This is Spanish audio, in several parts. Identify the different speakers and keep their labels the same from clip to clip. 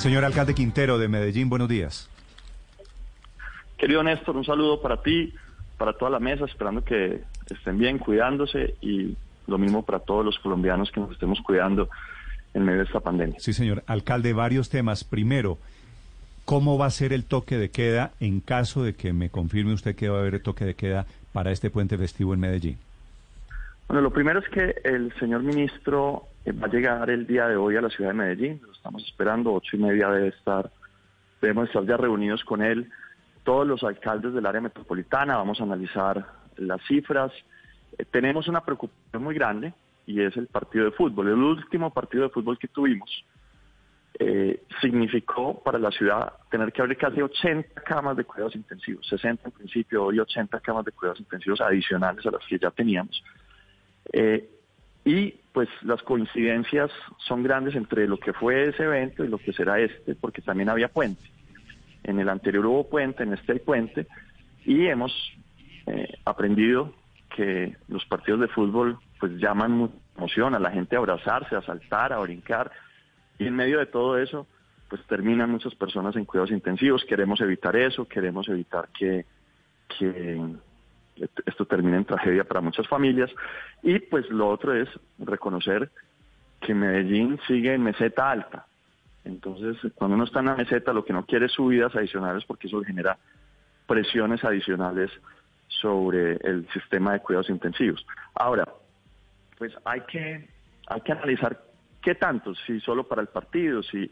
Speaker 1: Señor alcalde Quintero de Medellín, buenos días.
Speaker 2: Querido Néstor, un saludo para ti, para toda la mesa, esperando que estén bien, cuidándose y lo mismo para todos los colombianos que nos estemos cuidando en medio de esta pandemia.
Speaker 1: Sí, señor. Alcalde, varios temas. Primero, ¿cómo va a ser el toque de queda en caso de que me confirme usted que va a haber toque de queda para este puente festivo en Medellín?
Speaker 2: Bueno, lo primero es que el señor ministro va a llegar el día de hoy a la ciudad de Medellín. Estamos esperando, ocho y media debe estar, debemos estar ya reunidos con él todos los alcaldes del área metropolitana, vamos a analizar las cifras. Eh, tenemos una preocupación muy grande y es el partido de fútbol. El último partido de fútbol que tuvimos eh, significó para la ciudad tener que abrir casi 80 camas de cuidados intensivos, 60 en principio, hoy 80 camas de cuidados intensivos adicionales a las que ya teníamos. Eh, y pues las coincidencias son grandes entre lo que fue ese evento y lo que será este, porque también había puente. En el anterior hubo puente, en este hay puente, y hemos eh, aprendido que los partidos de fútbol pues llaman emoción a la gente a abrazarse, a saltar, a brincar, y en medio de todo eso pues terminan muchas personas en cuidados intensivos. Queremos evitar eso, queremos evitar que, que esto termine en tragedia para muchas familias. Y pues lo otro es reconocer que Medellín sigue en meseta alta. Entonces, cuando uno está en la meseta, lo que no quiere es subidas adicionales porque eso genera presiones adicionales sobre el sistema de cuidados intensivos. Ahora, pues hay que, hay que analizar qué tanto, si solo para el partido, si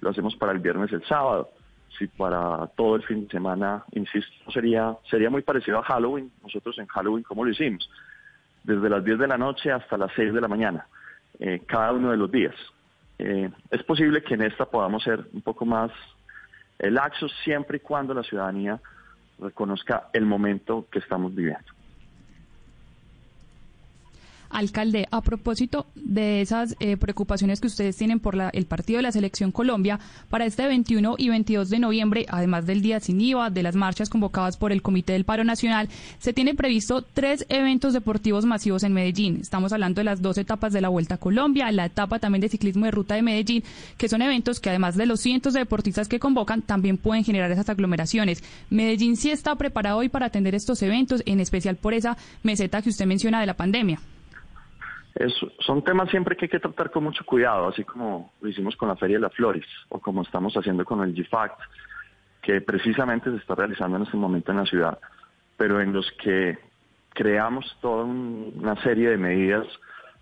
Speaker 2: lo hacemos para el viernes, el sábado, si para todo el fin de semana, insisto, sería, sería muy parecido a Halloween, nosotros en Halloween, ¿cómo lo hicimos? Desde las 10 de la noche hasta las 6 de la mañana, eh, cada uno de los días. Eh, es posible que en esta podamos ser un poco más laxos siempre y cuando la ciudadanía reconozca el momento que estamos viviendo.
Speaker 3: Alcalde, a propósito de esas eh, preocupaciones que ustedes tienen por la, el partido de la Selección Colombia, para este 21 y 22 de noviembre, además del Día Sin IVA, de las marchas convocadas por el Comité del Paro Nacional, se tiene previsto tres eventos deportivos masivos en Medellín. Estamos hablando de las dos etapas de la Vuelta a Colombia, la etapa también de ciclismo de ruta de Medellín, que son eventos que además de los cientos de deportistas que convocan, también pueden generar esas aglomeraciones. Medellín sí está preparado hoy para atender estos eventos, en especial por esa meseta que usted menciona de la pandemia
Speaker 2: son temas siempre que hay que tratar con mucho cuidado, así como lo hicimos con la Feria de las Flores o como estamos haciendo con el GFACT, que precisamente se está realizando en este momento en la ciudad, pero en los que creamos toda una serie de medidas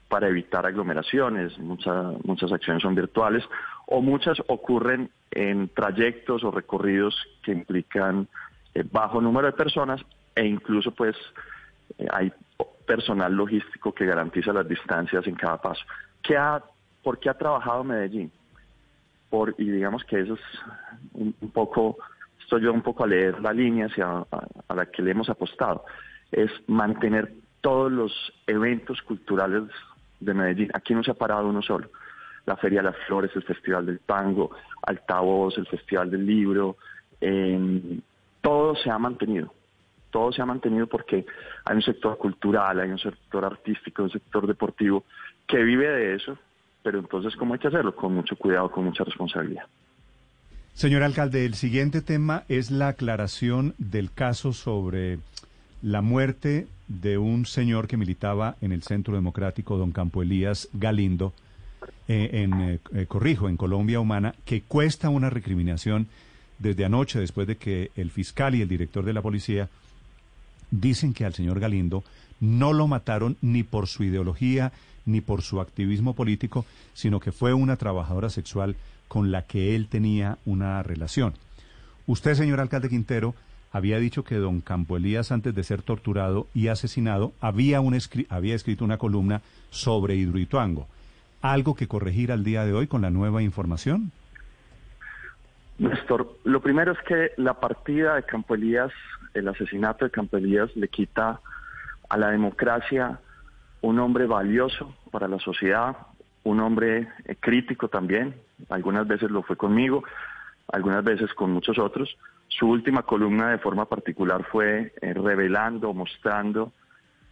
Speaker 2: para evitar aglomeraciones, muchas muchas acciones son virtuales o muchas ocurren en trayectos o recorridos que implican eh, bajo número de personas e incluso pues eh, hay personal logístico que garantiza las distancias en cada paso. ¿Qué ha, ¿Por qué ha trabajado Medellín? Por, y digamos que eso es un, poco, estoy yo un poco a leer la línea hacia, a, la que le hemos apostado, es mantener todos los eventos culturales de Medellín. Aquí no se ha parado uno solo. La Feria de las Flores, el Festival del Tango, Altavoz, el Festival del Libro, todo se ha mantenido todo se ha mantenido porque hay un sector cultural, hay un sector artístico, un sector deportivo que vive de eso, pero entonces ¿cómo hay que hacerlo? Con mucho cuidado, con mucha responsabilidad.
Speaker 1: Señor alcalde, el siguiente tema es la aclaración del caso sobre la muerte de un señor que militaba en el Centro Democrático, don Campo Elías Galindo, eh, en eh, eh, Corrijo, en Colombia Humana, que cuesta una recriminación desde anoche, después de que el fiscal y el director de la policía dicen que al señor Galindo no lo mataron ni por su ideología ni por su activismo político, sino que fue una trabajadora sexual con la que él tenía una relación. Usted, señor alcalde Quintero, había dicho que don Campo Elías, antes de ser torturado y asesinado, había, un había escrito una columna sobre Hidroituango. ¿Algo que corregir al día de hoy con la nueva información?
Speaker 2: Néstor, lo primero es que la partida de Campo Elías el asesinato de Campelías le quita a la democracia un hombre valioso para la sociedad, un hombre eh, crítico también, algunas veces lo fue conmigo, algunas veces con muchos otros. Su última columna de forma particular fue eh, revelando, mostrando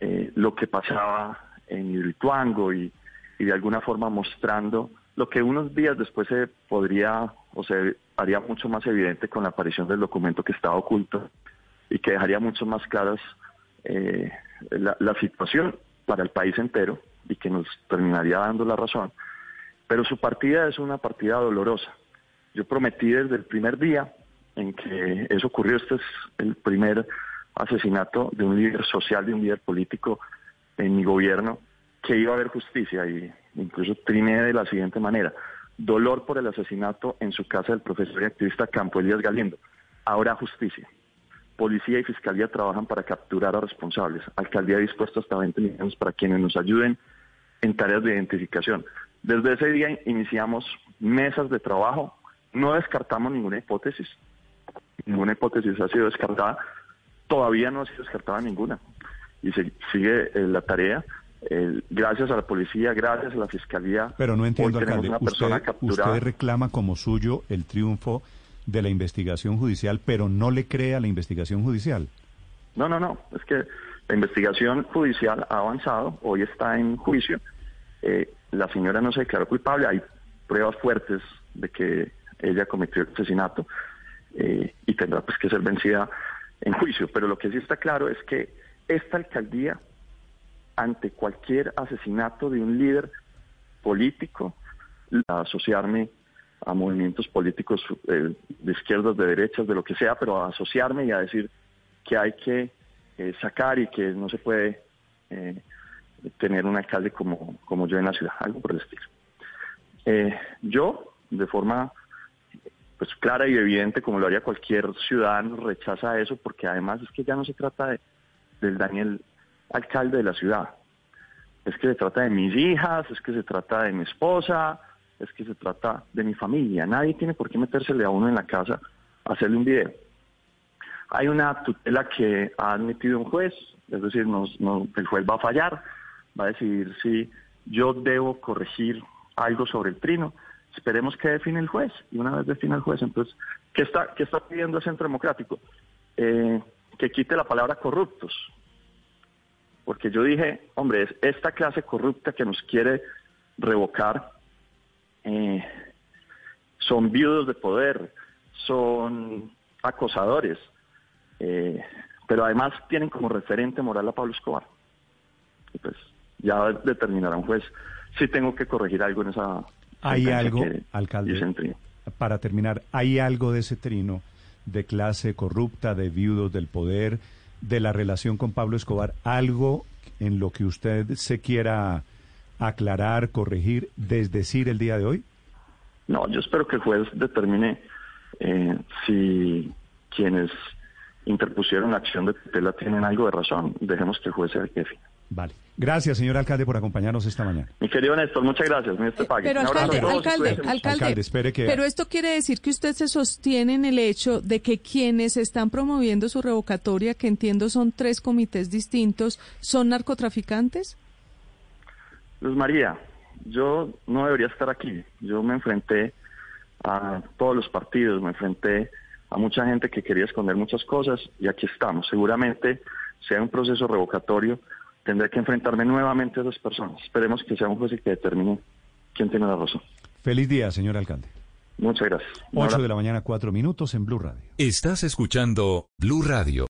Speaker 2: eh, lo que pasaba en Hidroituango y, y de alguna forma mostrando lo que unos días después se podría o se haría mucho más evidente con la aparición del documento que estaba oculto y que dejaría mucho más claras eh, la, la situación para el país entero y que nos terminaría dando la razón. Pero su partida es una partida dolorosa. Yo prometí desde el primer día en que eso ocurrió, este es el primer asesinato de un líder social, de un líder político en mi gobierno, que iba a haber justicia y incluso triné de la siguiente manera. Dolor por el asesinato en su casa del profesor y activista Campo Elías Galindo. Ahora justicia. Policía y Fiscalía trabajan para capturar a responsables. Alcaldía dispuesta hasta 20 millones para quienes nos ayuden en tareas de identificación. Desde ese día iniciamos mesas de trabajo, no descartamos ninguna hipótesis, ninguna hipótesis ha sido descartada, todavía no ha sido descartada ninguna. Y se, sigue eh, la tarea, eh, gracias a la policía, gracias a la fiscalía.
Speaker 1: Pero no entiendo, alcalde, usted, usted reclama como suyo el triunfo de la investigación judicial, pero no le cree a la investigación judicial.
Speaker 2: No, no, no, es que la investigación judicial ha avanzado, hoy está en juicio. Eh, la señora no se declaró culpable, hay pruebas fuertes de que ella cometió el asesinato eh, y tendrá pues que ser vencida en juicio. Pero lo que sí está claro es que esta alcaldía, ante cualquier asesinato de un líder político, asociarme a movimientos políticos eh, de izquierdas, de derechas, de lo que sea, pero a asociarme y a decir que hay que eh, sacar y que no se puede eh, tener un alcalde como, como yo en la ciudad, algo por el estilo. yo, de forma pues clara y evidente, como lo haría cualquier ciudadano, rechaza eso, porque además es que ya no se trata de, del Daniel alcalde de la ciudad, es que se trata de mis hijas, es que se trata de mi esposa, es que se trata de mi familia. Nadie tiene por qué metérsele a uno en la casa a hacerle un video. Hay una tutela que ha admitido un juez, es decir, el juez va a fallar, va a decidir si yo debo corregir algo sobre el trino. Esperemos que define el juez. Y una vez define el juez, entonces, ¿qué está, qué está pidiendo el Centro Democrático? Eh, que quite la palabra corruptos. Porque yo dije, hombre, es esta clase corrupta que nos quiere revocar eh, son viudos de poder, son acosadores, eh, pero además tienen como referente moral a Pablo Escobar. Y pues ya determinará un juez si tengo que corregir algo en esa...
Speaker 1: Hay algo, alcalde, para terminar, ¿hay algo de ese trino de clase corrupta, de viudos del poder, de la relación con Pablo Escobar, algo en lo que usted se quiera aclarar, corregir, desdecir el día de hoy?
Speaker 2: No, yo espero que el juez determine eh, si quienes interpusieron la acción de tutela tienen algo de razón. Dejemos que el juez sea el jefe.
Speaker 1: Vale. Gracias, señor alcalde, por acompañarnos esta mañana.
Speaker 2: Mi querido Néstor, muchas gracias.
Speaker 4: Pero alcalde, alcalde, alcalde,
Speaker 1: espere que...
Speaker 4: pero esto quiere decir que usted se sostiene en el hecho de que quienes están promoviendo su revocatoria, que entiendo son tres comités distintos, son narcotraficantes.
Speaker 2: Luz María, yo no debería estar aquí. Yo me enfrenté a todos los partidos, me enfrenté a mucha gente que quería esconder muchas cosas y aquí estamos. Seguramente sea un proceso revocatorio, tendré que enfrentarme nuevamente a esas personas. Esperemos que sea un juez que determine quién tiene la razón.
Speaker 1: Feliz día, señor alcalde.
Speaker 2: Muchas gracias.
Speaker 1: 8 de la mañana, cuatro minutos en Blue Radio.
Speaker 5: Estás escuchando Blue Radio.